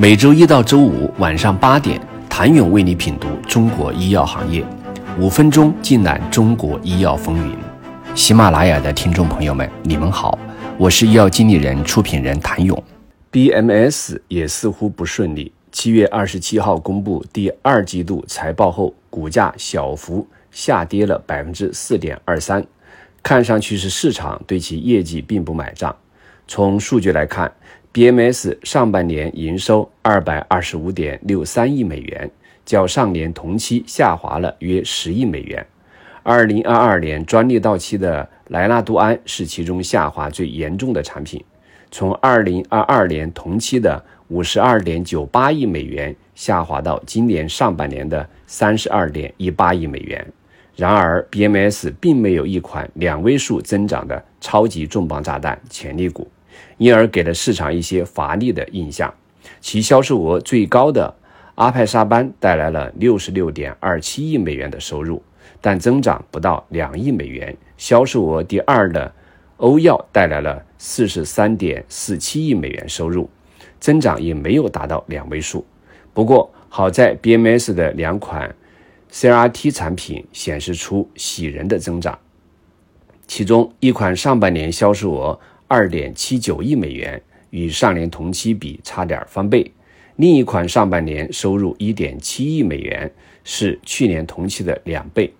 每周一到周五晚上八点，谭勇为你品读中国医药行业，五分钟尽览中国医药风云。喜马拉雅的听众朋友们，你们好，我是医药经理人、出品人谭勇。BMS 也似乎不顺利，七月二十七号公布第二季度财报后，股价小幅下跌了百分之四点二三，看上去是市场对其业绩并不买账。从数据来看，BMS 上半年营收二百二十五点六三亿美元，较上年同期下滑了约十亿美元。二零二二年专利到期的莱纳度胺是其中下滑最严重的产品，从二零二二年同期的五十二点九八亿美元下滑到今年上半年的三十二点一八亿美元。然而，BMS 并没有一款两位数增长的超级重磅炸弹潜力股。因而给了市场一些乏力的印象。其销售额最高的阿派沙班带来了六十六点二七亿美元的收入，但增长不到两亿美元。销售额第二的欧药带来了四十三点四七亿美元收入，增长也没有达到两位数。不过好在 BMS 的两款 CRT 产品显示出喜人的增长，其中一款上半年销售额。二点七九亿美元，与上年同期比差点翻倍。另一款上半年收入一点七亿美元，是去年同期的两倍。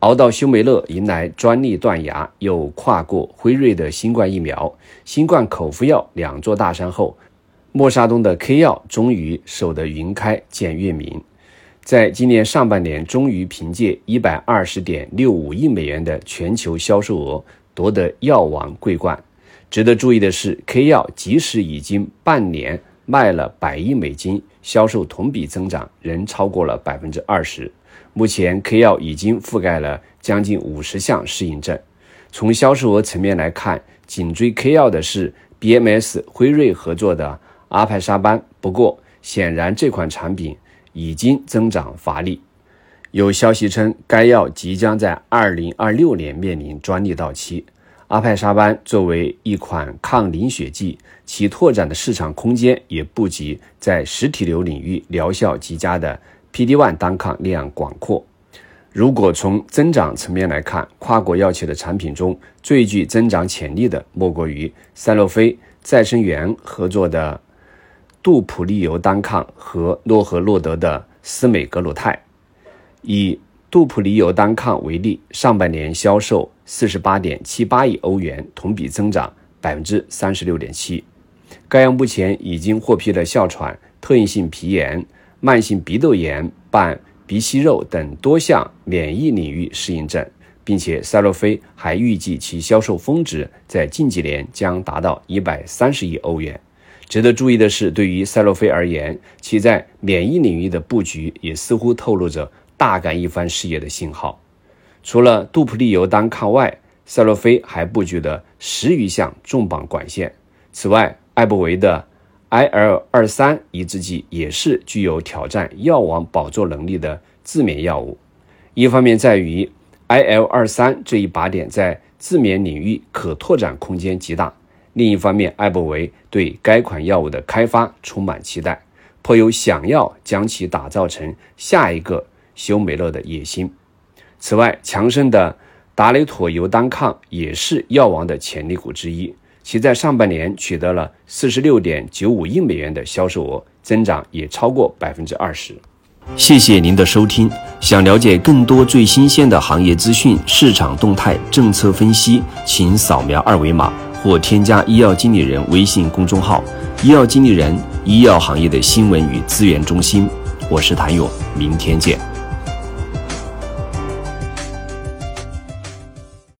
熬到休梅乐迎来专利断崖，又跨过辉瑞的新冠疫苗、新冠口服药两座大山后，默沙东的 K 药终于守得云开见月明，在今年上半年终于凭借一百二十点六五亿美元的全球销售额夺得药王桂冠。值得注意的是，K 药即使已经半年卖了百亿美金，销售同比增长仍超过了百分之二十。目前，K 药已经覆盖了将近五十项适应症。从销售额层面来看，紧追 K 药的是 BMS 辉瑞合作的阿派沙班。不过，显然这款产品已经增长乏力。有消息称，该药即将在二零二六年面临专利到期。阿派沙班作为一款抗凝血剂，其拓展的市场空间也不及在实体瘤领域疗效极佳的 PD-1 单抗那样广阔。如果从增长层面来看，跨国药企的产品中最具增长潜力的，莫过于赛诺菲、再生元合作的杜普利尤单抗和诺和诺德的司美格鲁肽。以杜普利尤单抗为例，上半年销售四十八点七八亿欧元，同比增长百分之三十六点七。该药目前已经获批了哮喘、特应性皮炎、慢性鼻窦炎伴鼻息肉等多项免疫领域适应症，并且赛诺菲还预计其销售峰值在近几年将达到一百三十亿欧元。值得注意的是，对于赛诺菲而言，其在免疫领域的布局也似乎透露着。大干一番事业的信号。除了杜普利尤单抗外，赛诺菲还布局了十余项重磅管线。此外，艾伯维的 IL 二三抑制剂也是具有挑战药王宝座能力的自免药物。一方面在于 IL 二三这一靶点在自免领域可拓展空间极大；另一方面，艾伯维对该款药物的开发充满期待，颇有想要将其打造成下一个。休美乐的野心。此外，强生的达雷妥尤单抗也是药王的潜力股之一，其在上半年取得了四十六点九五亿美元的销售额，增长也超过百分之二十。谢谢您的收听。想了解更多最新鲜的行业资讯、市场动态、政策分析，请扫描二维码或添加医药经理人微信公众号“医药经理人”——医药行业的新闻与资源中心。我是谭勇，明天见。